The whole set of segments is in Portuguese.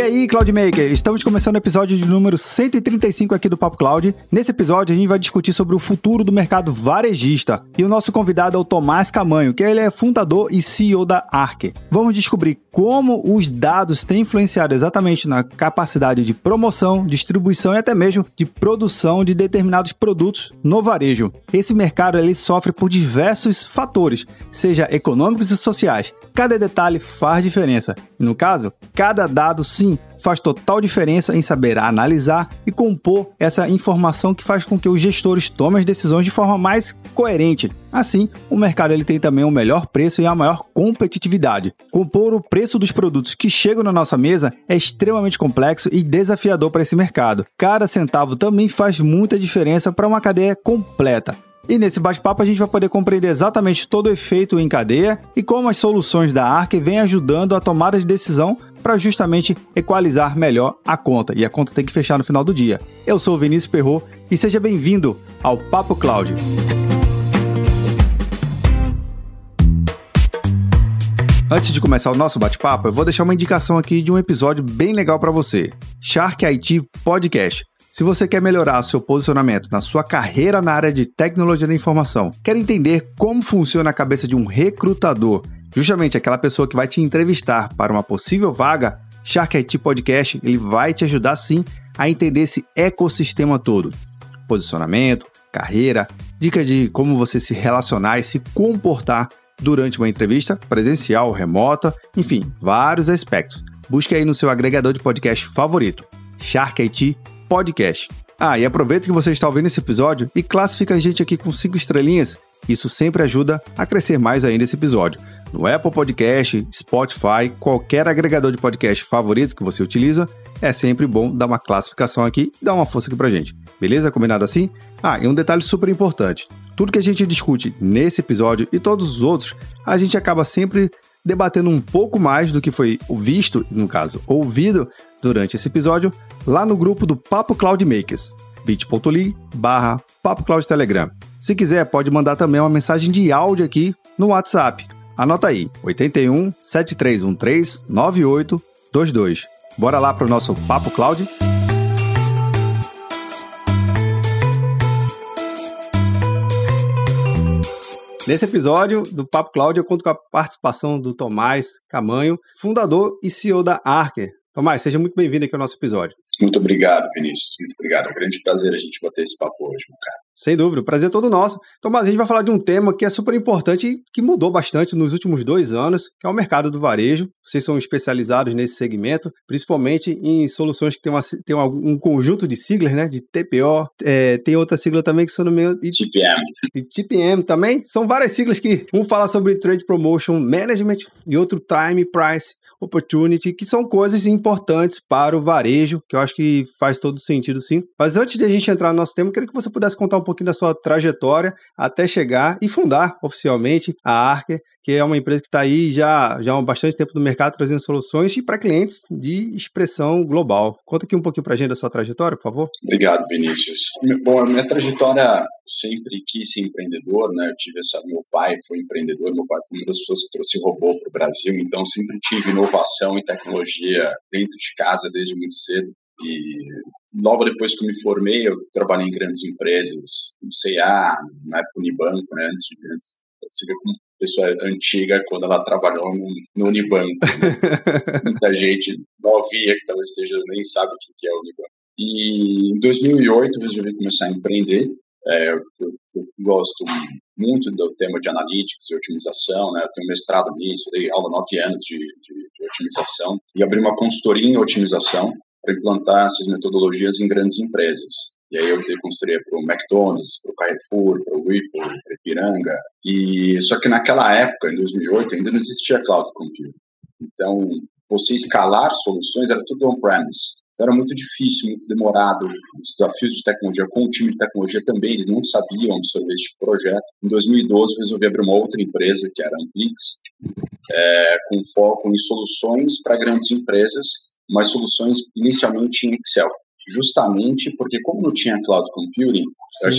E aí, Cloudmaker, estamos começando o episódio de número 135 aqui do Papo Cloud. Nesse episódio, a gente vai discutir sobre o futuro do mercado varejista. E o nosso convidado é o Tomás Camanho, que ele é fundador e CEO da Arc. Vamos descobrir como os dados têm influenciado exatamente na capacidade de promoção, distribuição e até mesmo de produção de determinados produtos no varejo. Esse mercado ele sofre por diversos fatores, seja econômicos e sociais. Cada detalhe faz diferença. E no caso, cada dado sim faz total diferença em saber analisar e compor essa informação que faz com que os gestores tomem as decisões de forma mais coerente. Assim, o mercado ele tem também o melhor preço e a maior competitividade. Compor o preço dos produtos que chegam na nossa mesa é extremamente complexo e desafiador para esse mercado. Cada centavo também faz muita diferença para uma cadeia completa. E nesse bate-papo a gente vai poder compreender exatamente todo o efeito em cadeia e como as soluções da Arc vêm ajudando a tomada de decisão para justamente equalizar melhor a conta. E a conta tem que fechar no final do dia. Eu sou o Vinícius Perro e seja bem-vindo ao Papo Cloud. Antes de começar o nosso bate-papo, eu vou deixar uma indicação aqui de um episódio bem legal para você. Shark IT Podcast. Se você quer melhorar seu posicionamento na sua carreira na área de tecnologia da informação, quer entender como funciona a cabeça de um recrutador, justamente aquela pessoa que vai te entrevistar para uma possível vaga, Shark IT Podcast ele vai te ajudar sim a entender esse ecossistema todo. Posicionamento, carreira, dicas de como você se relacionar e se comportar durante uma entrevista presencial remota, enfim, vários aspectos. Busque aí no seu agregador de podcast favorito, Shark IT Podcast. Ah, e aproveita que você está ouvindo esse episódio e classifica a gente aqui com cinco estrelinhas. Isso sempre ajuda a crescer mais ainda esse episódio. No Apple Podcast, Spotify, qualquer agregador de podcast favorito que você utiliza, é sempre bom dar uma classificação aqui e dar uma força aqui pra gente. Beleza? Combinado assim? Ah, e um detalhe super importante. Tudo que a gente discute nesse episódio e todos os outros, a gente acaba sempre debatendo um pouco mais do que foi visto, no caso, ouvido durante esse episódio, lá no grupo do Papo Cloud Makers, bit.ly barra Papo Cloud Telegram. Se quiser, pode mandar também uma mensagem de áudio aqui no WhatsApp. Anota aí, 81 7313 9822. Bora lá para o nosso Papo Cloud? Nesse episódio do Papo Cloud, eu conto com a participação do Tomás Camanho, fundador e CEO da Arker. Tomás, seja muito bem-vindo aqui ao nosso episódio. Muito obrigado, Vinícius. Muito obrigado. É um grande prazer a gente bater esse papo hoje, meu cara. Sem dúvida, o prazer é todo nosso. Tomás, a gente vai falar de um tema que é super importante e que mudou bastante nos últimos dois anos, que é o mercado do varejo. Vocês são especializados nesse segmento, principalmente em soluções que tem, uma, tem um, conjunto de siglas, né? De TPO, é, tem outra sigla também que são no meio. E, TPM. E TPM também. São várias siglas que um fala sobre Trade Promotion Management e outro Time Price Opportunity, que são coisas importantes para o varejo, que eu acho que faz todo sentido sim. Mas antes de a gente entrar no nosso tema, eu queria que você pudesse contar um pouquinho da sua trajetória até chegar e fundar oficialmente a Arker, que é uma empresa que está aí já, já há bastante tempo no mercado trazendo soluções para clientes de expressão global. Conta aqui um pouquinho para a gente da sua trajetória, por favor. Obrigado, Vinícius. Bom, a minha trajetória sempre quis ser empreendedor, né? Eu tive essa, meu pai foi empreendedor, meu pai foi uma das pessoas que trouxe robô para o Brasil, então sempre tive inovação e tecnologia dentro de casa desde muito cedo. E logo depois que eu me formei, eu trabalhei em grandes empresas, no C&A, na época Unibanco, né? Antes antes, você vê como pessoa antiga quando ela trabalhou no, no Unibanco. Né? Muita gente novinha que talvez esteja nem sabe o que é o Unibanco. E em 2008 eu resolvi começar a empreender. É, eu, eu, gosto muito do tema de analytics e otimização, né? Eu tenho mestrado nisso, dei aula nove anos de, de, de otimização e abri uma consultoria em otimização para implantar essas metodologias em grandes empresas. E aí eu dei consultoria para o McDonald's, para o Carrefour, para o Whirlpool, para Ipiranga. E só que naquela época, em 2008, ainda não existia cloud computing. Então, você escalar soluções era tudo on-premise. Então era muito difícil, muito demorado. Os desafios de tecnologia com o time de tecnologia também, eles não sabiam absorver esse tipo projeto. Em 2012, resolvi abrir uma outra empresa, que era a Amplix, é, com foco em soluções para grandes empresas, mas soluções inicialmente em Excel. Justamente porque, como não tinha cloud computing,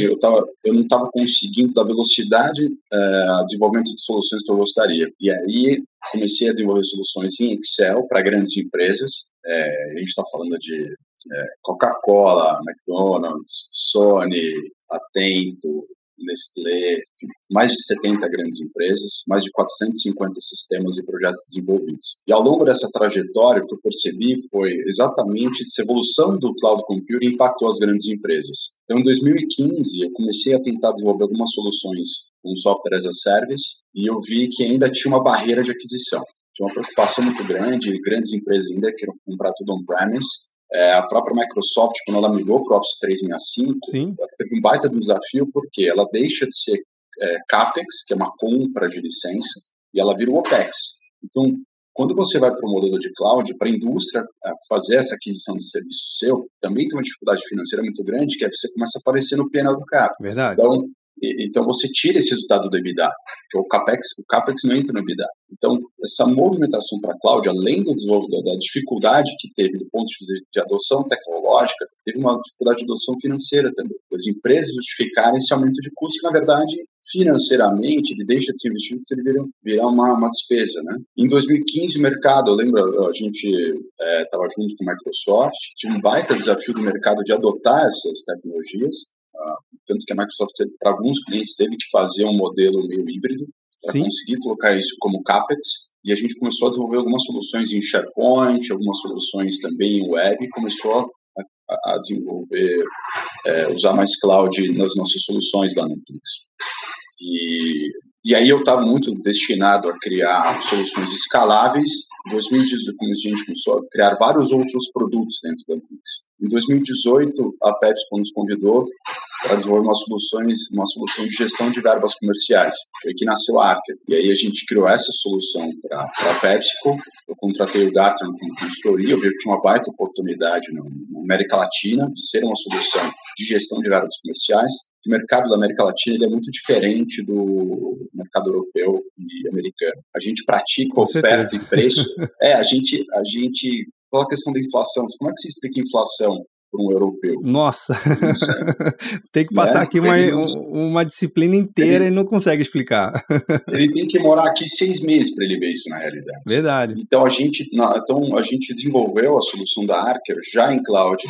eu, tava, eu não estava conseguindo dar velocidade uh, desenvolvimento de soluções que eu gostaria. E aí comecei a desenvolver soluções em Excel para grandes empresas É, a gente está falando de é, Coca-Cola, McDonald's, Sony, Atento, Nestlé, mais de 70 grandes empresas, mais de 450 sistemas e projetos desenvolvidos. E ao longo dessa trajetória, o que eu percebi foi exatamente essa evolução do cloud computing impactou as grandes empresas. Então, em 2015, eu comecei a tentar desenvolver algumas soluções com software as a service e eu vi que ainda tinha uma barreira de aquisição. Tinha uma preocupação muito grande, grandes empresas ainda queriam comprar tudo on-premise, é, a própria Microsoft, quando ela migrou para o Office 365, Sim. ela teve um baita desafio, porque ela deixa de ser é, CAPEX, que é uma compra de licença, e ela vira o OPEX. Então, quando você vai para o modelo de cloud, para a indústria fazer essa aquisição de serviço seu, também tem uma dificuldade financeira muito grande, que é você começa a aparecer no PNL do cara. Verdade. Então, então você tira esse resultado do EBITDA, porque o capex, o capex não entra no EBITDA. Então essa movimentação para a cloud, além do da dificuldade que teve do ponto de vista de adoção tecnológica, teve uma dificuldade de adoção financeira também. As empresas justificarem esse aumento de custo, que na verdade financeiramente ele deixa de ser investido, ele vira, vira uma, uma despesa, né? Em 2015 o mercado, eu lembro, a gente estava é, junto com a Microsoft, tinha um baita desafio do mercado de adotar essas tecnologias tanto que a Microsoft, para alguns clientes, teve que fazer um modelo meio híbrido para conseguir colocar isso como CAPEX. E a gente começou a desenvolver algumas soluções em SharePoint, algumas soluções também em web, e começou a, a desenvolver, é, usar mais cloud nas nossas soluções da Netflix. E, e aí eu estava muito destinado a criar soluções escaláveis. Em 2018, a gente começou a criar vários outros produtos dentro da Netflix. Em 2018, a PepsiCo nos convidou para desenvolver uma, soluções, uma solução de gestão de verbas comerciais. Foi que nasceu a Arca. E aí a gente criou essa solução para a PepsiCo. Eu contratei o Gartner como consultoria, eu vi que tinha uma baita oportunidade na América Latina de ser uma solução de gestão de verbas comerciais. O mercado da América Latina ele é muito diferente do mercado europeu e americano. A gente pratica oferta e preço. É, a gente, a gente pela questão da inflação. Como é que se explica inflação para um europeu? Nossa, tem que passar né? aqui uma, uma disciplina inteira ele, e não consegue explicar. ele tem que morar aqui seis meses para ele ver isso na realidade. Verdade. Então a gente, então a gente desenvolveu a solução da Archer já em cloud,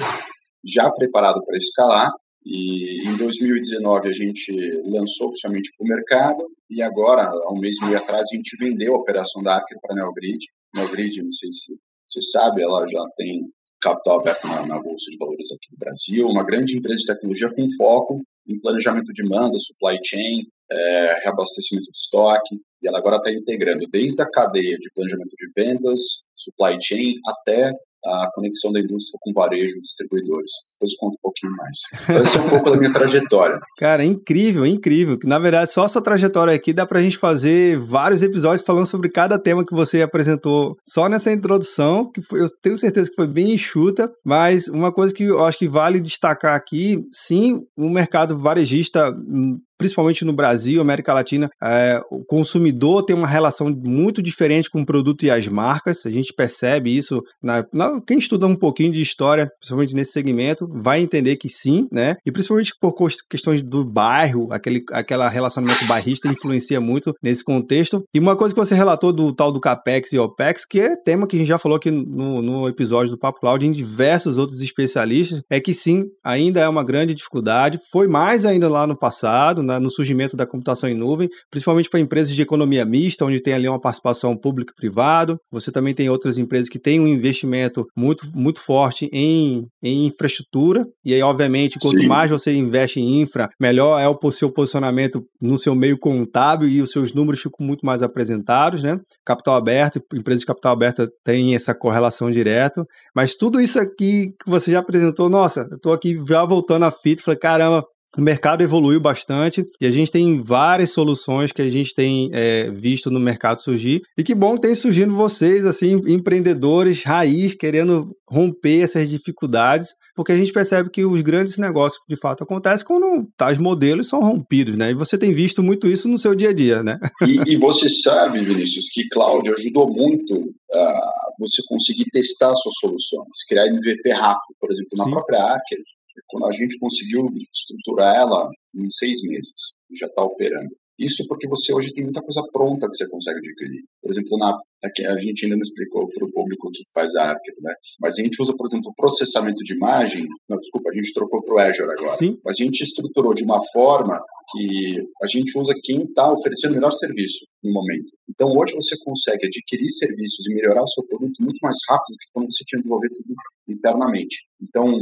já preparado para escalar. E em 2019 a gente lançou oficialmente para o mercado e agora, há um mês e meio atrás, a gente vendeu a operação da Archer para a Neogrid. Neogrid, não sei se você sabe, ela já tem capital aberto na, na, Bolsa de Valores aqui do Brasil, uma grande empresa de tecnologia com foco em planejamento de demanda, supply chain, é, reabastecimento de estoque, e ela agora está integrando desde a cadeia de planejamento de vendas, supply chain, até a conexão da indústria com varejo distribuidores. Depois eu conto um pouquinho mais. Essa é um pouco da minha trajetória. Cara, incrível, incrível. Na verdade, só essa trajetória aqui dá pra gente fazer vários episódios falando sobre cada tema que você apresentou só nessa introdução, que foi, eu tenho certeza que foi bem enxuta, mas uma coisa que eu acho que vale destacar aqui, sim, o mercado varejista hum, principalmente no Brasil, América Latina, é, o consumidor tem uma relação muito diferente com o produto e as marcas. A gente percebe isso. Na, na, quem estuda um pouquinho de história, principalmente nesse segmento, vai entender que sim, né? E principalmente por questões do bairro, aquele aquela relacionamento bairrista influencia muito nesse contexto. E uma coisa que você relatou do tal do CAPEX e OPEX, que é tema que a gente já falou aqui no, no episódio do Papo Cloud em diversos outros especialistas, é que sim, ainda é uma grande dificuldade. Foi mais ainda lá no passado, na, no surgimento da computação em nuvem, principalmente para empresas de economia mista, onde tem ali uma participação público privado. Você também tem outras empresas que têm um investimento muito, muito forte em, em infraestrutura, e aí, obviamente, quanto Sim. mais você investe em infra, melhor é o seu posicionamento no seu meio contábil e os seus números ficam muito mais apresentados, né? Capital aberto, empresas de capital aberto têm essa correlação direta, mas tudo isso aqui que você já apresentou, nossa, eu estou aqui já voltando à fita, falei, caramba, o mercado evoluiu bastante e a gente tem várias soluções que a gente tem é, visto no mercado surgir. E que bom que tem surgindo vocês, assim, empreendedores raiz, querendo romper essas dificuldades, porque a gente percebe que os grandes negócios de fato acontecem quando tais modelos são rompidos, né? E você tem visto muito isso no seu dia a dia, né? E, e você sabe, Vinícius, que Cláudio ajudou muito a você conseguir testar suas soluções, criar MVP rápido, por exemplo, na Sim. própria Acker quando a gente conseguiu estruturar ela em seis meses, já está operando. Isso porque você hoje tem muita coisa pronta que você consegue adquirir. Por exemplo, na a gente ainda não explicou para o público o que faz a Archer, né? Mas a gente usa, por exemplo, o processamento de imagem. Não, desculpa, a gente trocou para o Azure agora. Sim. Mas a gente estruturou de uma forma que a gente usa quem está oferecendo o melhor serviço no momento. Então, hoje você consegue adquirir serviços e melhorar o seu produto muito mais rápido do que quando você tinha desenvolvido tudo internamente. Então,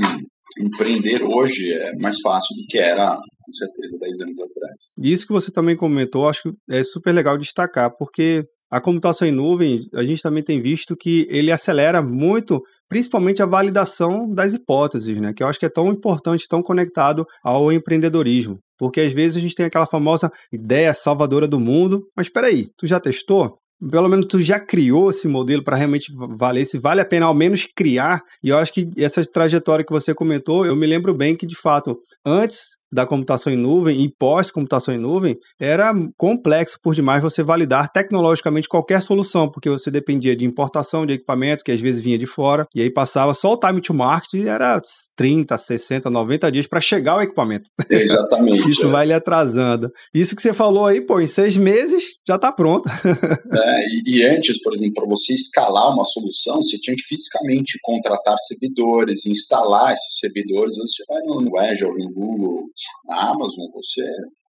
empreender hoje é mais fácil do que era, com certeza, 10 anos atrás. Isso que você também comentou, acho que é super legal destacar, porque a computação em nuvem, a gente também tem visto que ele acelera muito, principalmente a validação das hipóteses, né? Que eu acho que é tão importante, tão conectado ao empreendedorismo. Porque às vezes a gente tem aquela famosa ideia salvadora do mundo, mas espera aí, tu já testou? Pelo menos tu já criou esse modelo para realmente valer, se vale a pena ao menos criar. E eu acho que essa trajetória que você comentou, eu me lembro bem que de fato, antes da computação em nuvem e pós-computação em nuvem, era complexo por demais você validar tecnologicamente qualquer solução, porque você dependia de importação de equipamento, que às vezes vinha de fora, e aí passava só o time to market e era 30, 60, 90 dias para chegar o equipamento. Exatamente. Isso é. vai lhe atrasando. Isso que você falou aí, pô, em seis meses já está pronto. é, e, antes, por exemplo, para você escalar uma solução, você tinha que fisicamente contratar servidores, instalar esses servidores. Você vai no Azure, no Google, na Amazon, você,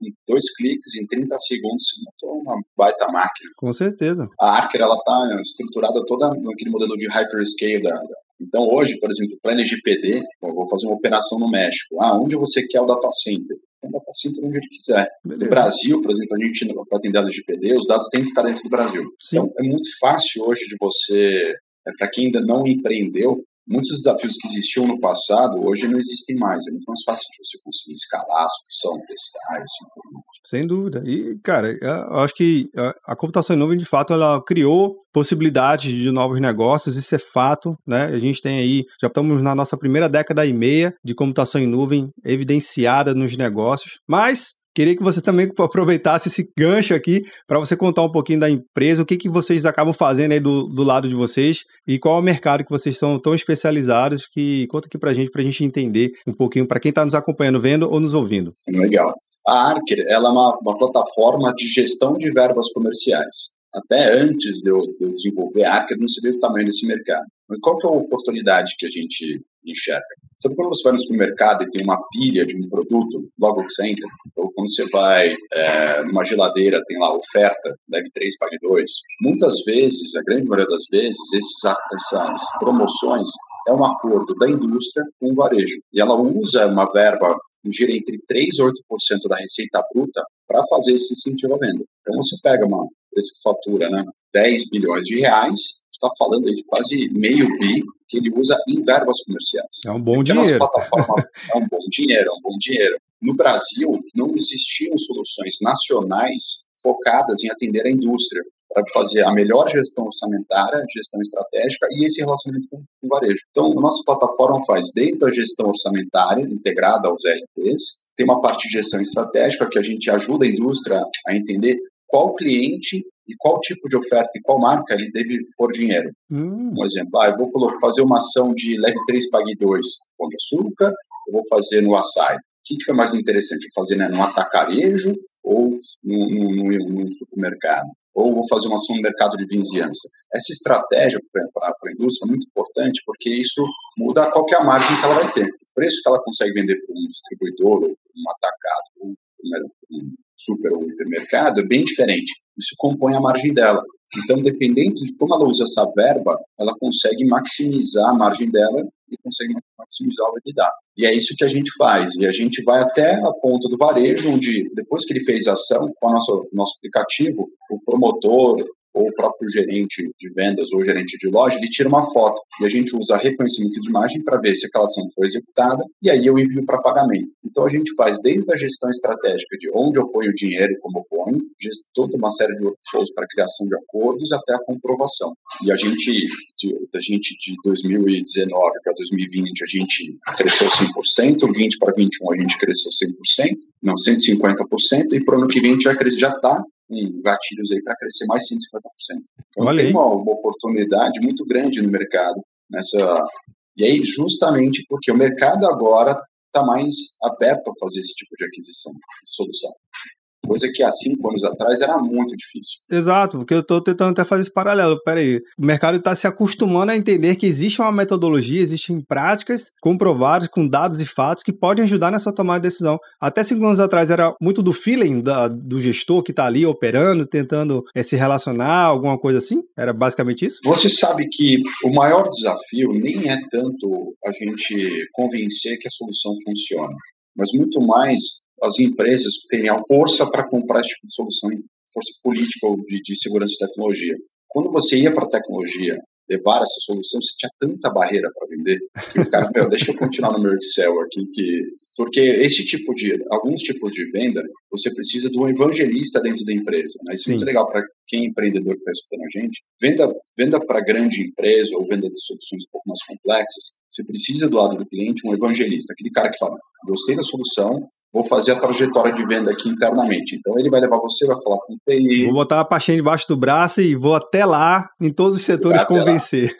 em dois cliques, em 30 segundos, você montou uma baita máquina. Com certeza. A Archer, ela está estruturada toda naquele modelo de hyperscale da, da então, hoje, por exemplo, para LGPD, eu vou fazer uma operação no México. Ah, onde você quer o data center? O data center onde ele quiser. Beleza. No Brasil, por exemplo, a gente, para atender a LGPD, os dados têm que ficar dentro do Brasil. Sim. Então, é muito fácil hoje de você, é, para quem ainda não empreendeu, muitos desafios que existiam no passado, hoje não existem mais. É muito mais fácil de você conseguir escalar a solução, testar, tudo. Sem dúvida. E, cara, eu acho que a computação em nuvem, de fato, ela criou possibilidades de novos negócios, isso é fato, né? A gente tem aí, já estamos na nossa primeira década e meia de computação em nuvem evidenciada nos negócios, mas Queria que você também aproveitasse esse gancho aqui para você contar um pouquinho da empresa, o que, que vocês acabam fazendo aí do, do lado de vocês e qual é o mercado que vocês são tão especializados que conta aqui para a gente, para a gente entender um pouquinho, para quem está nos acompanhando, vendo ou nos ouvindo. Legal. A Archer ela é uma, uma plataforma de gestão de verbas comerciais. Até antes de eu, de eu desenvolver a Archer, não sabia o tamanho desse mercado. Qual que é a oportunidade que a gente enxerga? Sabe quando você vai no supermercado e tem uma pilha de um produto, logo que você entra? Ou quando você vai é, numa geladeira, tem lá oferta, deve 3, pague 2. Muitas vezes, a grande maioria das vezes, esses, essas promoções é um acordo da indústria com o varejo. E ela usa uma verba gira entre 3 e 8% da receita bruta para fazer esse incentivo à venda. Então você pega uma empresa que fatura né, 10 bilhões de reais, está falando aí de quase meio bi que ele usa em verbas comerciais. É um bom dinheiro. é um bom dinheiro, é um bom dinheiro. No Brasil, não existiam soluções nacionais focadas em atender a indústria para fazer a melhor gestão orçamentária, gestão estratégica e esse relacionamento com o varejo. Então, a nossa plataforma faz desde a gestão orçamentária, integrada aos RPs, tem uma parte de gestão estratégica que a gente ajuda a indústria a entender qual cliente e qual tipo de oferta e qual marca ele deve pôr dinheiro. Hum. Um exemplo, ah, eu vou fazer uma ação de leve 3, pague 2 com açúcar, eu vou fazer no açaí. O que, que foi mais interessante? Fazer né, no atacarejo ou no, no, no, no supermercado? Ou vou fazer uma ação no mercado de vizinhança? Essa estratégia para a indústria é muito importante porque isso muda qual é a margem que ela vai ter. O preço que ela consegue vender para um distribuidor, ou um atacado, ou um super ou hipermercado é bem diferente. Isso compõe a margem dela. Então, dependendo de como ela usa essa verba, ela consegue maximizar a margem dela e consegue maximizar o EBITDA. E é isso que a gente faz. E a gente vai até a ponta do varejo, onde depois que ele fez a ação, com o nosso, nosso aplicativo, o promotor, ou o próprio gerente de vendas ou gerente de loja, ele tira uma foto e a gente usa reconhecimento de imagem para ver se aquela ação foi executada e aí eu envio para pagamento. Então a gente faz desde a gestão estratégica de onde eu ponho o dinheiro como eu ponho, toda uma série de workflows para criação de acordos até a comprovação. E a gente, de, a gente de 2019 para 2020, a gente cresceu 100%, 20 para 21 a gente cresceu 100%, não 150%, e para o ano que vem a gente já está um gatilhos aí para crescer mais 150%. Então Olha tem uma, uma, oportunidade muito grande no mercado nessa e aí justamente porque o mercado agora está mais aberto a fazer esse tipo de aquisição, de solução. Coisa que há cinco anos atrás era muito difícil. Exato, porque eu estou tentando até fazer esse paralelo. Peraí, o mercado está se acostumando a entender que existe uma metodologia, existem práticas comprovadas com dados e fatos que podem ajudar nessa tomada de decisão. Até cinco anos atrás era muito do feeling da, do gestor que está ali operando, tentando é, se relacionar, alguma coisa assim? Era basicamente isso? Você sabe que o maior desafio nem é tanto a gente convencer que a solução funciona, mas muito mais as empresas terem a força para comprar esse tipo de solução, força política ou de, de segurança de tecnologia. Quando você ia para a tecnologia levar essa solução, você tinha tanta barreira para vender, que o cara, meu, deixa eu continuar no meu Excel aqui, que... porque esse tipo de, alguns tipos de venda, você precisa de um evangelista dentro da empresa, né? Isso é muito legal para quem é empreendedor que está escutando a gente. Venda, venda para grande empresa ou venda de soluções um pouco mais complexas, você precisa do lado do cliente um evangelista, aquele cara que fala, gostei da solução, vou fazer a trajetória de venda aqui internamente. Então ele vai levar você, vai falar com o TI. Vou botar a pastinha debaixo do braço e vou até lá, em todos os setores, convencer.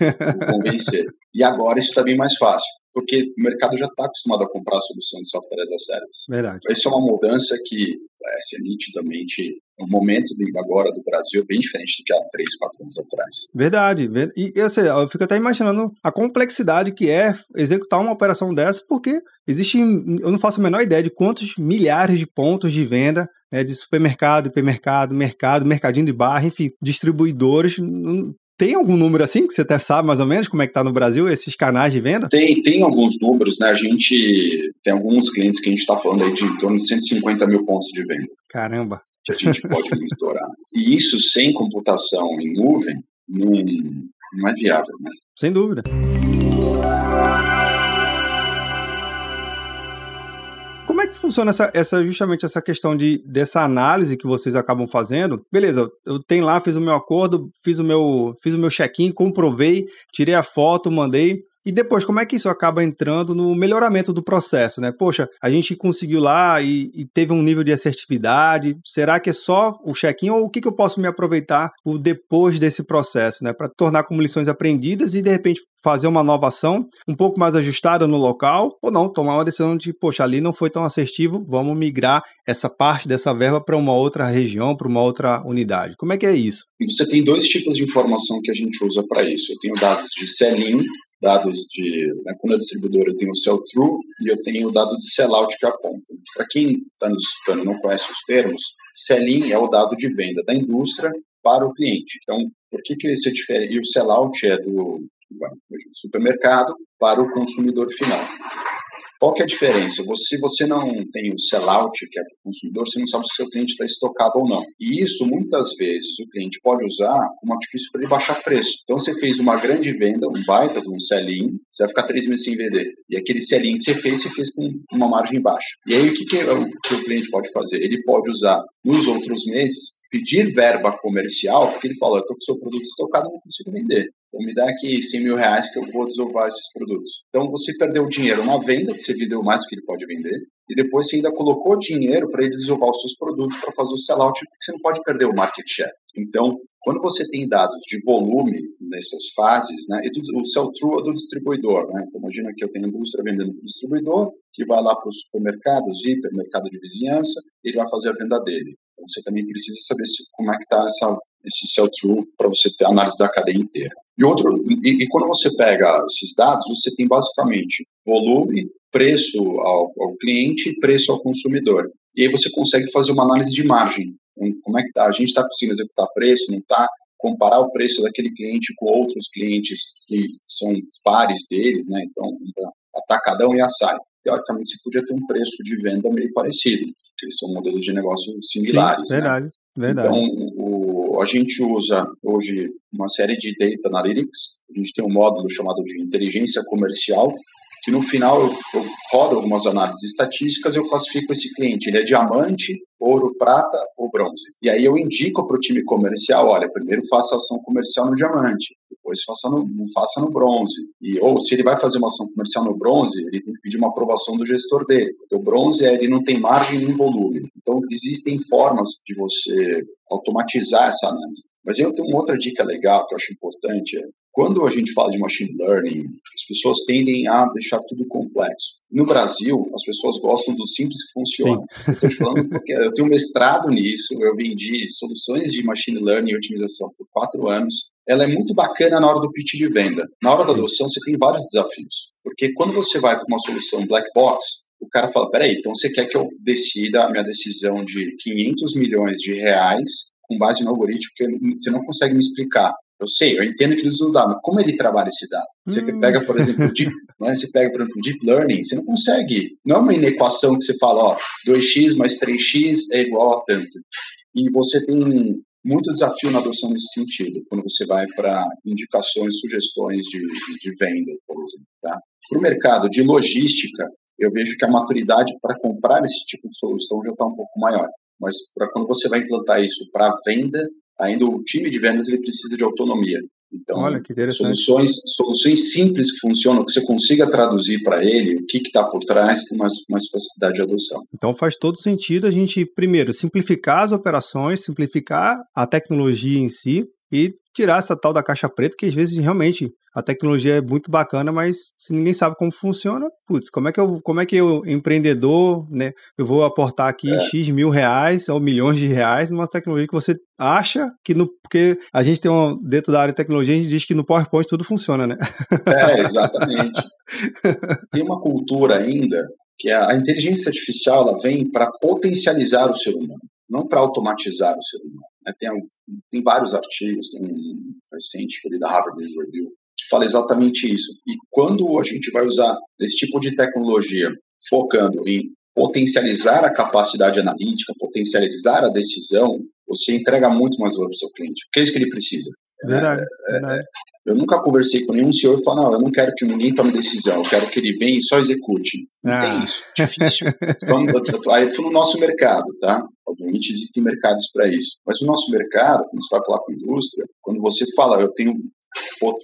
convencer. E agora isso está bem mais fácil, porque o mercado já está acostumado a comprar soluções de software as a service. Verdade. Essa é uma mudança que parece nitidamente o momento de agora do Brasil é bem diferente do que há três, quatro anos atrás. Verdade. E assim, eu fico até imaginando a complexidade que é executar uma operação dessa, porque existe, eu não faço a menor ideia de quantos milhares de pontos de venda né, de supermercado, hipermercado, mercado, mercadinho de barra, enfim, distribuidores. Tem algum número assim que você até sabe mais ou menos como é que está no Brasil esses canais de venda? Tem, tem alguns números, né? A gente tem alguns clientes que a gente está falando aí de em torno de 150 mil pontos de venda. Caramba! Que a gente pode monitorar. E isso sem computação em nuvem não, não é viável, né? Sem dúvida. Funciona essa, essa, justamente essa questão de, dessa análise que vocês acabam fazendo? Beleza, eu tenho lá, fiz o meu acordo, fiz o meu, fiz o meu check-in, comprovei, tirei a foto, mandei. E depois, como é que isso acaba entrando no melhoramento do processo, né? Poxa, a gente conseguiu lá e, e teve um nível de assertividade. Será que é só o check-in ou o que, que eu posso me aproveitar o depois desse processo, né? Para tornar como lições aprendidas e de repente fazer uma nova ação um pouco mais ajustada no local ou não, tomar uma decisão de, poxa, ali não foi tão assertivo, vamos migrar essa parte dessa verba para uma outra região, para uma outra unidade. Como é que é isso? Você tem dois tipos de informação que a gente usa para isso. Eu tenho dados de sell-in dados de. Né, quando é distribuidora, eu tenho o sell-through e eu tenho o dado de sell-out que aponta. Para quem está nos escutando não conhece os termos, sell-in é o dado de venda da indústria para o cliente. Então, por que, que isso é diferente? E o sell-out é do supermercado para o consumidor final. Qual que é a diferença? Se você não tem o sellout, que é para o consumidor, você não sabe se o seu cliente está estocado ou não. E isso, muitas vezes, o cliente pode usar como artifício para ele baixar preço. Então, você fez uma grande venda, um baita de um sell-in, você vai ficar três meses sem vender. E aquele sell-in que você fez, você fez com uma margem baixa. E aí, o que, que, o, que o cliente pode fazer? Ele pode usar nos outros meses pedir verba comercial, porque ele fala, eu estou com o seu produto estocado, não consigo vender. Então me dá aqui 100 mil reais que eu vou desovar esses produtos. Então você perdeu dinheiro na venda, porque você vendeu mais do que ele pode vender, e depois você ainda colocou dinheiro para ele desovar os seus produtos para fazer o sellout, porque você não pode perder o market share. Então, quando você tem dados de volume nessas fases, né, e o sell-through é do distribuidor, né, então imagina que eu tenho indústria vendendo para o distribuidor, que vai lá para os supermercados, hipermercado de vizinhança, ele vai fazer a venda dele. Então você também precisa saber se, como é que está esse sell-through para você ter análise da cadeia inteira. E outro, e, e, quando você pega esses dados, você tem basicamente volume, preço ao, ao cliente e preço ao consumidor. E aí você consegue fazer uma análise de margem. Então, como é que tá? A gente está conseguindo executar preço, não está? Comparar o preço daquele cliente com outros clientes que são pares deles, né? Então, atacadão e açaí. Teoricamente, você podia ter um preço de venda meio parecido, porque eles são modelos de negócio similares. Sim, verdade, né? verdade. Então, o, a gente usa hoje uma série de data analytics. A gente tem um módulo chamado de inteligência comercial, que no final eu, eu rodo algumas análises estatísticas e eu classifico esse cliente. Ele é diamante, ouro, prata ou bronze. E aí eu indico para o time comercial, olha, primeiro faça ação comercial no diamante, depois faça no, faça no bronze. E, ou se ele vai fazer uma ação comercial no bronze, ele tem que pedir uma aprovação do gestor dele, porque o bronze é, ele não tem margem nem volume. Então existem formas de você automatizar essa análise. Mas eu tenho uma outra dica legal que eu acho importante, é, quando a gente fala de machine learning, as pessoas tendem a deixar tudo complexo. No Brasil, as pessoas gostam do simples que funciona. Estou falando porque eu tenho mestrado nisso, eu vendi soluções de machine learning e otimização por quatro anos. Ela é muito bacana na hora do pitch de venda. Na hora Sim. da adoção, você tem vários desafios. Porque quando você vai para uma solução black box, o cara fala, peraí, então você quer que eu decida a minha decisão de 500 milhões de reais com base no algoritmo, porque você não consegue me explicar. Eu sei, eu entendo que ele usa o dado, mas como ele trabalha esse dado? Você hum. pega, por exemplo, deep, né, você pega, por exemplo, Deep Learning, você não consegue, não é uma inequação que você fala, ó, 2x mais 3x é igual a tanto. E você tem muito desafio na adoção nesse sentido, quando você vai para indicações, sugestões de, de, venda, por exemplo. Tá? Para o mercado de logística, eu vejo que a maturidade para comprar esse tipo de solução já está um pouco maior. Mas para quando você vai implantar isso para venda, ainda o time de vendas ele precisa de autonomia. Então, Olha. Soluções, soluções simples que funcionam, que você consiga traduzir para ele o que está por trás, tem mais, mais facilidade de adoção. Então faz todo sentido a gente, primeiro, simplificar as operações, simplificar a tecnologia em si, e tirar essa tal da caixa preta, que às vezes realmente a tecnologia é muito bacana, mas se ninguém sabe como funciona, putz, como é que eu, como é que eu, empreendedor, né, eu vou aportar aqui é. X mil reais ou milhões de reais numa tecnologia que você acha que no, porque a gente tem um, dentro da área de tecnologia, a gente diz que no PowerPoint tudo funciona, né? É, exatamente. tem uma cultura ainda que a inteligência artificial ela vem para potencializar o ser humano, não para automatizar o ser humano. Né? Tem, tem vários artigos, tem um recente ali da Harvard Business Review, que fala exatamente isso. E quando a gente vai usar esse tipo de tecnologia focando em potencializar a capacidade analítica, potencializar a decisão, você entrega muito mais valor para o seu cliente. O que é isso que ele precisa? Verdade, é, verdade. Eu nunca conversei com nenhum senhor e falei, não, eu não quero que ninguém tome decisão, eu quero que ele venha e só execute. Não ah. tem isso, difícil. então, aí eu no nosso mercado, tá? Obviamente existem mercados para isso. Mas o nosso mercado, quando você vai falar com a indústria, quando você fala, eu tenho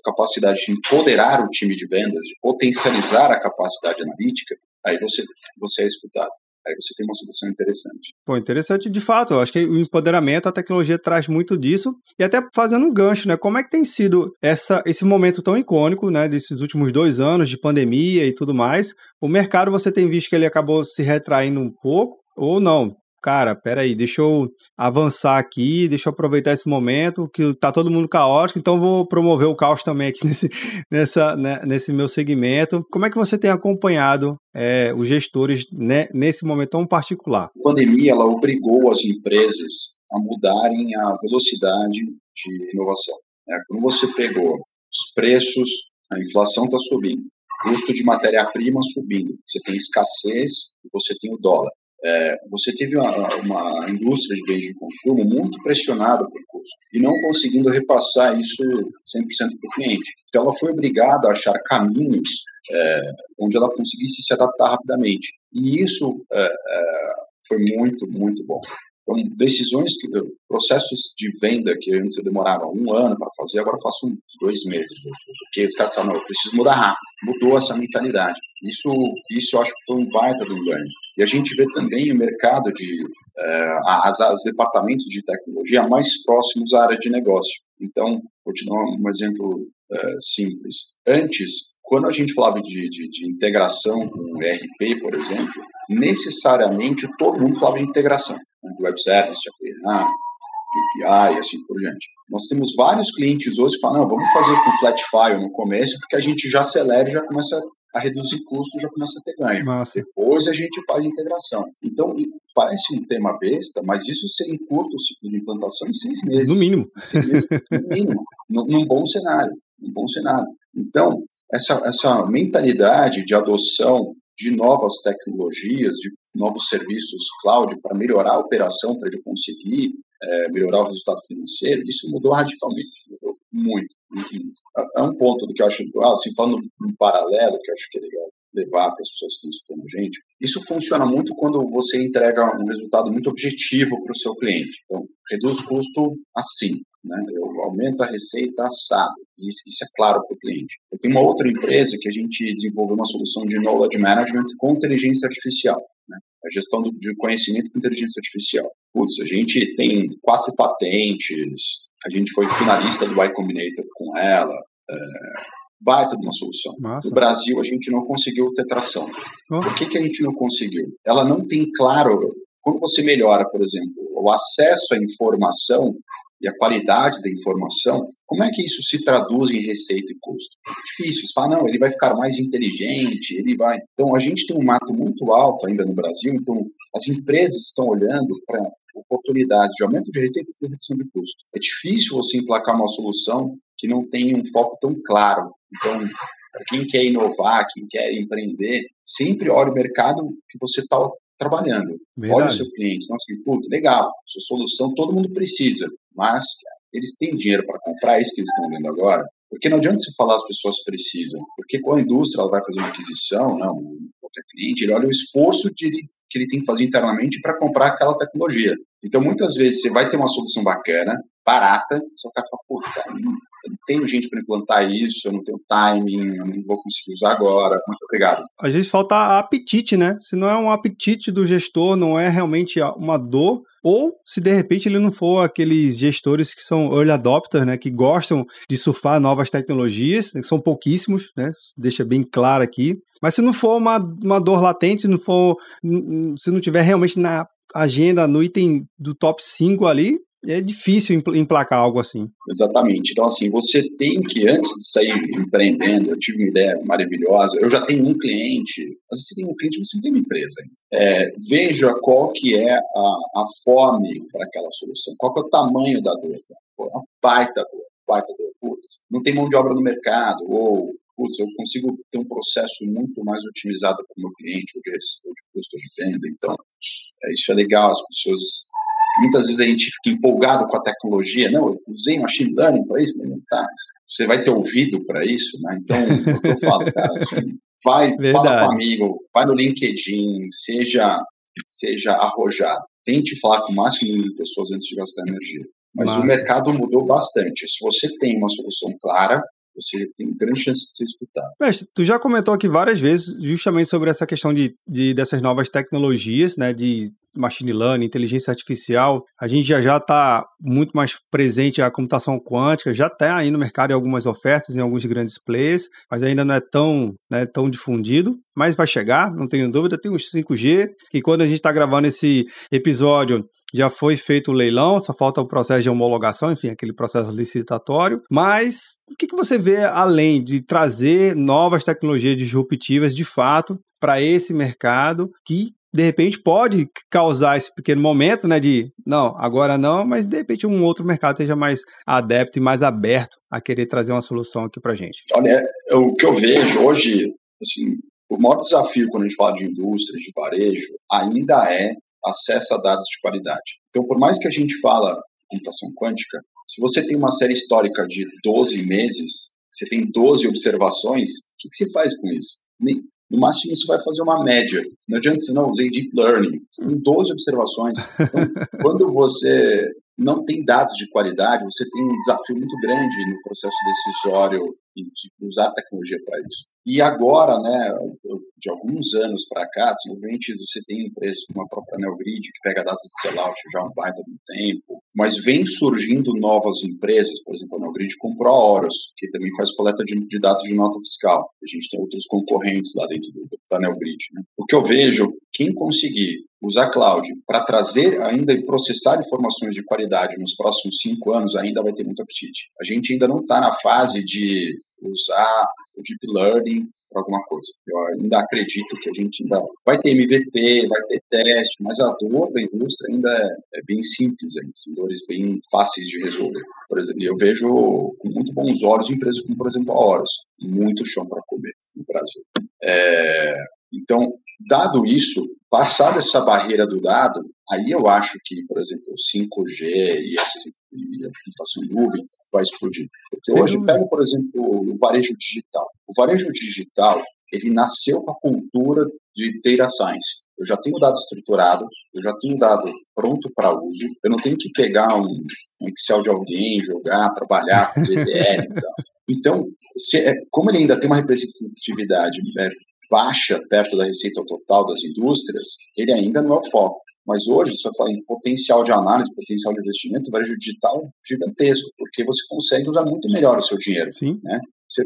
capacidade de empoderar o time de vendas, de potencializar a capacidade analítica, aí você, você é escutado. Aí você tem uma solução interessante. Pô, interessante de fato. Eu acho que o empoderamento, a tecnologia traz muito disso. E até fazendo um gancho, né? Como é que tem sido essa, esse momento tão icônico, né? Desses últimos dois anos de pandemia e tudo mais. O mercado, você tem visto que ele acabou se retraindo um pouco ou não? Cara, peraí, deixa eu avançar aqui, deixa eu aproveitar esse momento, que tá todo mundo caótico, então vou promover o caos também aqui nesse, nessa, né, nesse meu segmento. Como é que você tem acompanhado é, os gestores né, nesse momento tão particular? A pandemia, ela obrigou as empresas a mudarem a velocidade de inovação. Né? Quando você pegou os preços, a inflação está subindo, custo de matéria-prima subindo, você tem escassez e você tem o dólar. É, você teve uma, uma, indústria de bens de consumo muito pressionada por custo e não conseguindo repassar isso 100% para o cliente. Então, ela foi obrigada a achar caminhos é, onde ela conseguisse se adaptar rapidamente. E isso é, é foi muito, muito bom. Então, decisões, que, processos de venda que antes eu demorava um ano para fazer, agora eu faço dois meses. Porque os caras falam, eu preciso mudar rápido. Mudou essa mentalidade. Isso, isso eu acho que foi um baita do ganho. E a gente vê também o mercado de eh, as, os departamentos de tecnologia mais próximos à área de negócio. Então, vou te dar um exemplo eh, simples. Antes, quando a gente falava de, de, de integração com o ERP, por exemplo, necessariamente todo mundo falava de integração web service, API, API, assim por diante. Nós temos vários clientes hoje que falam, não, vamos fazer com flat file no começo, porque a gente já acelera e já começa a reduzir custo, já começa a ter ganho. Massa. Depois a gente faz integração. Então, parece um tema besta, mas isso seria em curto ciclo de implantação em seis meses. No mínimo. Seis meses, no mínimo. num bom cenário. Num bom cenário. Então, essa, essa mentalidade de adoção de novas tecnologias, de novos serviços cloud para melhorar a operação, para ele conseguir é, melhorar o resultado financeiro, isso mudou radicalmente, mudou muito, muito, muito. É um ponto do que eu acho, ah, assim, falando um paralelo, que eu acho que é legal levar para as pessoas que estão a gente, isso funciona muito quando você entrega um resultado muito objetivo para o seu cliente. Então, reduz custo assim, né? Eu aumento a receita assado. Isso, isso é claro para o cliente. Eu tenho uma outra empresa que a gente desenvolveu uma solução de knowledge management com inteligência artificial. Né? A gestão do, de conhecimento com inteligência artificial. Putz, a gente tem quatro patentes, A gente foi finalista do Y Combinator com ela. É, baita de uma solução. Massa. No Brasil, a gente não conseguiu ter tração. Oh. Por que, que a gente não conseguiu? Ela não tem claro. Quando você melhora, por exemplo, o acesso à informação e a qualidade da informação, como é que isso se traduz em receita e custo? É difícil. Você fala, não, ele vai ficar mais inteligente, ele vai. Então, a gente tem um mato muito alto ainda no Brasil, então as empresas estão olhando para oportunidades de aumento de receita e redução de custo. É difícil você emplacar uma solução que não tenha um foco tão claro. Então, para quem quer inovar, quem quer empreender, sempre olhe o mercado que você está trabalhando. Verdade. Olha o seu cliente. Então, assim, putz, legal, sua solução todo mundo precisa, mas eles têm dinheiro para comprar, é isso que eles estão vendo agora. Porque não adianta você falar as pessoas precisam, porque com a indústria ela vai fazer uma aquisição, não, qualquer cliente, ele olha o esforço de, que ele tem que fazer internamente para comprar aquela tecnologia. Então, muitas vezes, você vai ter uma solução bacana, barata, só que cara fala, pô, cara, eu não tenho gente para implantar isso, eu não tenho timing, eu não vou conseguir usar agora, muito obrigado. Às vezes falta apetite, né? Se não é um apetite do gestor, não é realmente uma dor, ou se de repente ele não for aqueles gestores que são early adopters, né, que gostam de surfar novas tecnologias, né, que são pouquíssimos, né, deixa bem claro aqui. Mas se não for uma, uma dor latente, se não for, se não tiver realmente na agenda, no item do top 5 ali, é difícil emplacar algo assim. Exatamente. Então, assim, você tem que, antes de sair empreendendo, eu tive uma ideia maravilhosa, eu já tenho um cliente, vezes você tem um cliente, você não tem uma empresa. É, veja qual que é a, a fome para aquela solução, qual que é o tamanho da dor. Pô, é uma baita dor, baita dor. Putz, não tem mão de obra no mercado, ou putz, eu consigo ter um processo muito mais otimizado para o meu cliente, ou de, ou de custo de venda. Então, é, isso é legal, as pessoas Muitas vezes a gente fica empolgado com a tecnologia. Não, eu usei machine learning para isso, mas tá, você vai ter ouvido para isso, né? Então, é o que eu falo, cara, vai, Verdade. fala com um amigo, vai no LinkedIn, seja, seja arrojado. Tente falar com o máximo número de pessoas antes de gastar energia. Mas Massa. o mercado mudou bastante. Se você tem uma solução clara, você tem grande chance de ser escutado. Mestre, tu já comentou aqui várias vezes justamente sobre essa questão de, de dessas novas tecnologias, né, de machine learning, inteligência artificial, a gente já já está muito mais presente a computação quântica, já está aí no mercado em algumas ofertas, em alguns grandes players, mas ainda não é tão, né, tão difundido, mas vai chegar, não tenho dúvida, tem uns 5G, e quando a gente está gravando esse episódio, já foi feito o leilão, só falta o processo de homologação, enfim, aquele processo licitatório. Mas o que, que você vê além de trazer novas tecnologias disruptivas de fato para esse mercado que de repente pode causar esse pequeno momento, né, de não, agora não, mas de repente um outro mercado seja mais adepto e mais aberto a querer trazer uma solução aqui para gente. Olha, o que eu vejo hoje, assim, o maior desafio quando a gente fala de indústria, de varejo, ainda é acesso a dados de qualidade. Então, por mais que a gente fala computação quântica, se você tem uma série histórica de 12 meses, você tem 12 observações, o que, que você faz com isso? No máximo, você vai fazer uma média. Não adianta você não usar deep learning. Você tem 12 observações. Então, quando você não tem dados de qualidade, você tem um desafio muito grande no processo decisório e de usar tecnologia para isso. E agora, né, de alguns anos para cá, simplesmente você tem empresas como a própria Neogrid, que pega dados de sellout já há um baita do tempo, mas vem surgindo novas empresas, por exemplo, a Neogrid comprou a Horus, que também faz coleta de, de, dados de nota fiscal. A gente tem outros concorrentes lá dentro do, da Neogrid. Né? O que eu vejo, quem conseguir usar cloud para trazer ainda e processar informações de qualidade nos próximos cinco anos ainda vai ter muito apetite. A gente ainda não está na fase de usar o deep learning para alguma coisa. Eu ainda acredito que a gente ainda vai ter MVP, vai ter teste, mas a dor da indústria ainda é, é bem simples, ainda, são dores bem fáceis de resolver. Por exemplo, eu vejo com muito bons olhos empresas como, por exemplo, a Horus, muito chão para comer no Brasil. É, então, dado isso, passada essa barreira do dado, aí eu acho que, por exemplo, o 5G e, essa, e a computação nuvem vai explodir. Porque Sem hoje, dúvida. pega, por exemplo, o varejo digital. O varejo digital, ele nasceu com a cultura de data science. Eu já tenho dado estruturado, eu já tenho dado pronto para uso, eu não tenho que pegar um, um Excel de alguém, jogar, trabalhar com GDL e tal. Então, se, é, como ele ainda tem uma representatividade é, baixa perto da receita total das indústrias, ele ainda não é o foco. Mas hoje, você vai falar em potencial de análise, potencial de investimento, o varejo digital gigantesco, porque você consegue usar muito melhor o seu dinheiro. Sim. Né?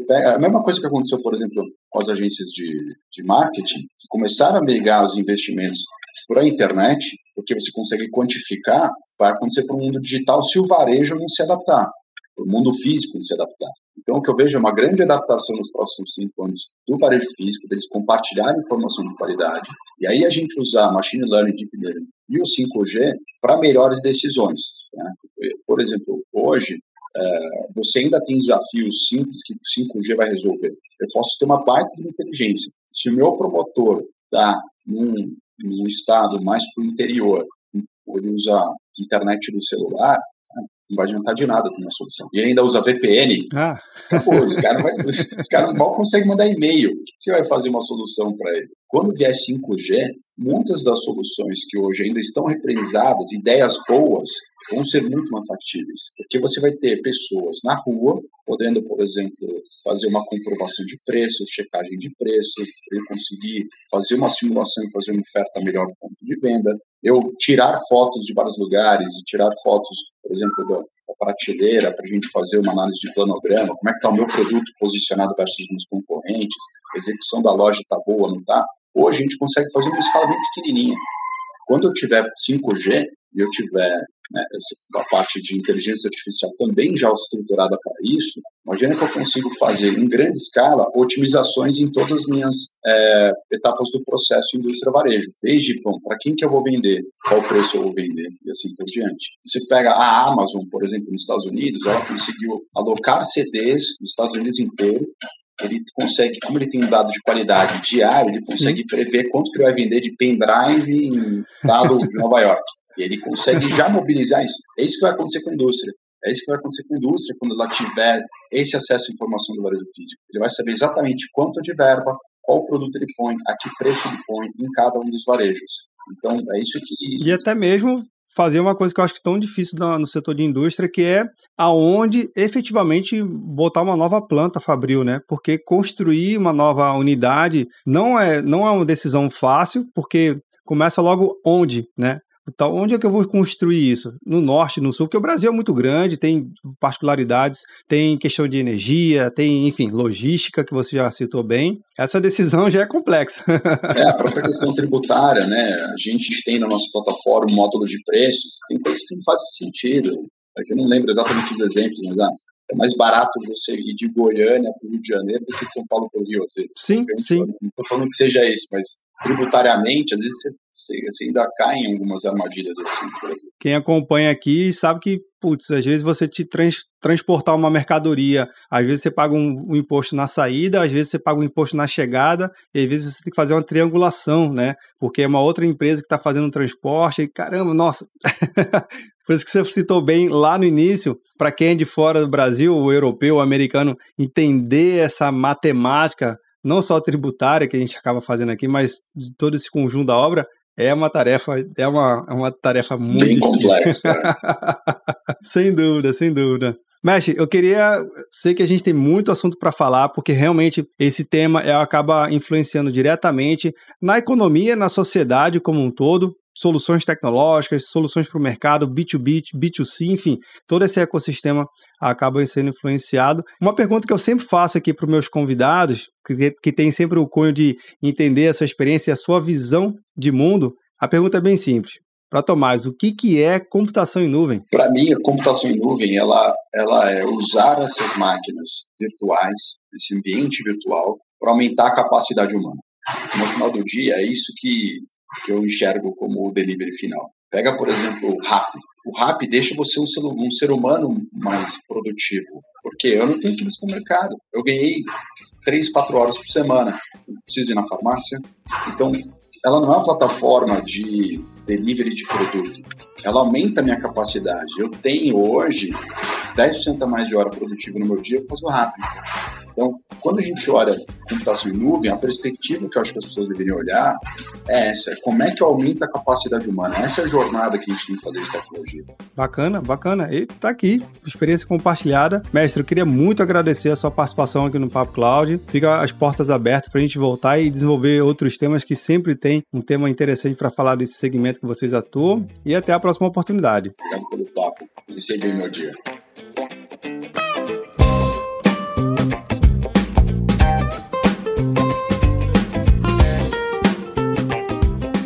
Pega, a mesma coisa que aconteceu, por exemplo, com as agências de, de marketing, que começaram a brigar os investimentos por a internet, porque você consegue quantificar, vai acontecer para o mundo digital se o varejo não se adaptar, para o mundo físico não se adaptar. Então, o que eu vejo é uma grande adaptação nos próximos cinco anos do varejo físico, deles compartilharem informação de qualidade, e aí a gente usar machine learning, deep learning e o 5G para melhores decisões. Né? Por exemplo, hoje, é, você ainda tem desafios simples que o 5G vai resolver. Eu posso ter uma parte de inteligência. Se o meu promotor está num, num estado mais para o interior, ele usa internet do celular, não vai adiantar de nada ter uma solução. E ainda usa VPN, ah. pô, os caras cara mal conseguem mandar e-mail. O que você vai fazer uma solução para ele? Quando vier 5G, muitas das soluções que hoje ainda estão represadas, ideias boas, vão ser muito mais factíveis. Porque você vai ter pessoas na rua, podendo, por exemplo, fazer uma comprovação de preço, checagem de preço, ele conseguir fazer uma simulação e fazer uma oferta melhor no ponto de venda. Eu tirar fotos de vários lugares e tirar fotos, por exemplo, da, prateleira para a gente fazer uma análise de planograma, como é que está o meu produto posicionado versus meus concorrentes, a execução da loja está boa, não está? Hoje a gente consegue fazer uma escala bem pequenininha. Quando eu tiver 5G e eu tiver né, a parte de inteligência artificial também já estruturada para isso, imagina que eu consigo fazer em grande escala otimizações em todas as minhas é, etapas do processo indústria varejo, desde para quem que eu vou vender, qual preço eu vou vender? E assim por diante. Você pega a Amazon, por exemplo, nos Estados Unidos, ela conseguiu alocar CDs nos Estados Unidos inteiro ele consegue, como ele tem um dado de qualidade diário, ele consegue Sim. prever quanto que ele vai vender de pendrive em estado de Nova York. E ele consegue já mobilizar isso. É isso que vai acontecer com a indústria. É isso que vai acontecer com a indústria quando ela tiver esse acesso à informação do varejo físico. Ele vai saber exatamente quanto de verba, qual produto ele põe, a que preço ele põe em cada um dos varejos. Então, é isso que. E até mesmo fazer uma coisa que eu acho que é tão difícil no setor de indústria, que é aonde efetivamente botar uma nova planta fabril, né? Porque construir uma nova unidade não é, não é uma decisão fácil, porque começa logo onde, né? Então, onde é que eu vou construir isso? No norte, no sul, porque o Brasil é muito grande, tem particularidades, tem questão de energia, tem, enfim, logística, que você já citou bem. Essa decisão já é complexa. é, a própria questão tributária, né? A gente tem na nossa plataforma um módulo de preços, tem coisas que não fazem sentido. É eu não lembro exatamente os exemplos, mas ah, é mais barato você ir de Goiânia para o Rio de Janeiro do que de São Paulo para o Rio, às vezes. Sim, sim. Não estou falando que seja isso, mas tributariamente, às vezes você, você, você, ainda cai em algumas armadilhas assim. Quem acompanha aqui sabe que, putz, às vezes você te trans, transportar uma mercadoria, às vezes você paga um, um, imposto na saída, às vezes você paga um imposto na chegada, e às vezes você tem que fazer uma triangulação, né? Porque é uma outra empresa que está fazendo o transporte, e caramba, nossa. Por isso que você citou bem lá no início, para quem é de fora do Brasil, o europeu, o americano, entender essa matemática não só tributária que a gente acaba fazendo aqui, mas de todo esse conjunto da obra, é uma tarefa, é uma, é uma tarefa muito Bem difícil. complexa. sem dúvida, sem dúvida. Mesh, eu queria. Sei que a gente tem muito assunto para falar, porque realmente esse tema é, acaba influenciando diretamente na economia, na sociedade como um todo soluções tecnológicas, soluções para o mercado, B2B, B2C, enfim, todo esse ecossistema acaba sendo influenciado. Uma pergunta que eu sempre faço aqui para os meus convidados, que, que tem sempre o cunho de entender a sua experiência e a sua visão de mundo, a pergunta é bem simples. Para Tomás, o que, que é computação em nuvem? Para mim, a computação em nuvem ela, ela é usar essas máquinas virtuais, esse ambiente virtual, para aumentar a capacidade humana. No final do dia, é isso que que eu enxergo como o delivery final. Pega, por exemplo, o Rap. O Rap deixa você um ser, um ser humano mais produtivo. Porque eu não tenho que ir no supermercado. Eu ganhei três, quatro horas por semana. Eu preciso ir na farmácia. Então, ela não é uma plataforma de delivery de produto. Ela aumenta a minha capacidade. Eu tenho hoje 10% a mais de hora produtiva no meu dia por causa do Rap. Então, quando a gente olha computação em nuvem, a perspectiva que eu acho que as pessoas deveriam olhar é essa: como é que aumenta a capacidade humana? Essa é a jornada que a gente tem que fazer de tecnologia. Bacana, bacana. E tá aqui, experiência compartilhada. Mestre, eu queria muito agradecer a sua participação aqui no Papo Cloud. Fica as portas abertas para a gente voltar e desenvolver outros temas que sempre tem um tema interessante para falar desse segmento que vocês atuam. E até a próxima oportunidade. Obrigado pelo papo. Iniciei bem meu dia.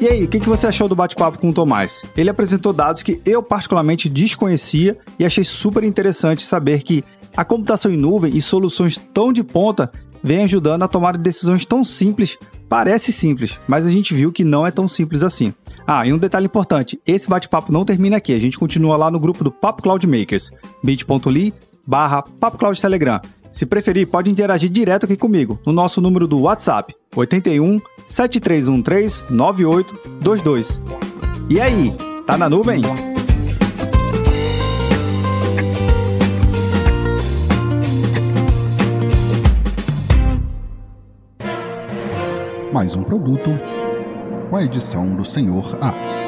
E aí, o que você achou do bate-papo com o Tomás? Ele apresentou dados que eu particularmente desconhecia e achei super interessante saber que a computação em nuvem e soluções tão de ponta vem ajudando a tomar decisões tão simples. Parece simples, mas a gente viu que não é tão simples assim. Ah, e um detalhe importante: esse bate-papo não termina aqui, a gente continua lá no grupo do Papo Cloud Makers, bit.ly barra Papo Cloud Telegram. Se preferir, pode interagir direto aqui comigo, no nosso número do WhatsApp, 81 7313 9822. E aí, tá na nuvem? Mais um produto com a edição do Senhor A.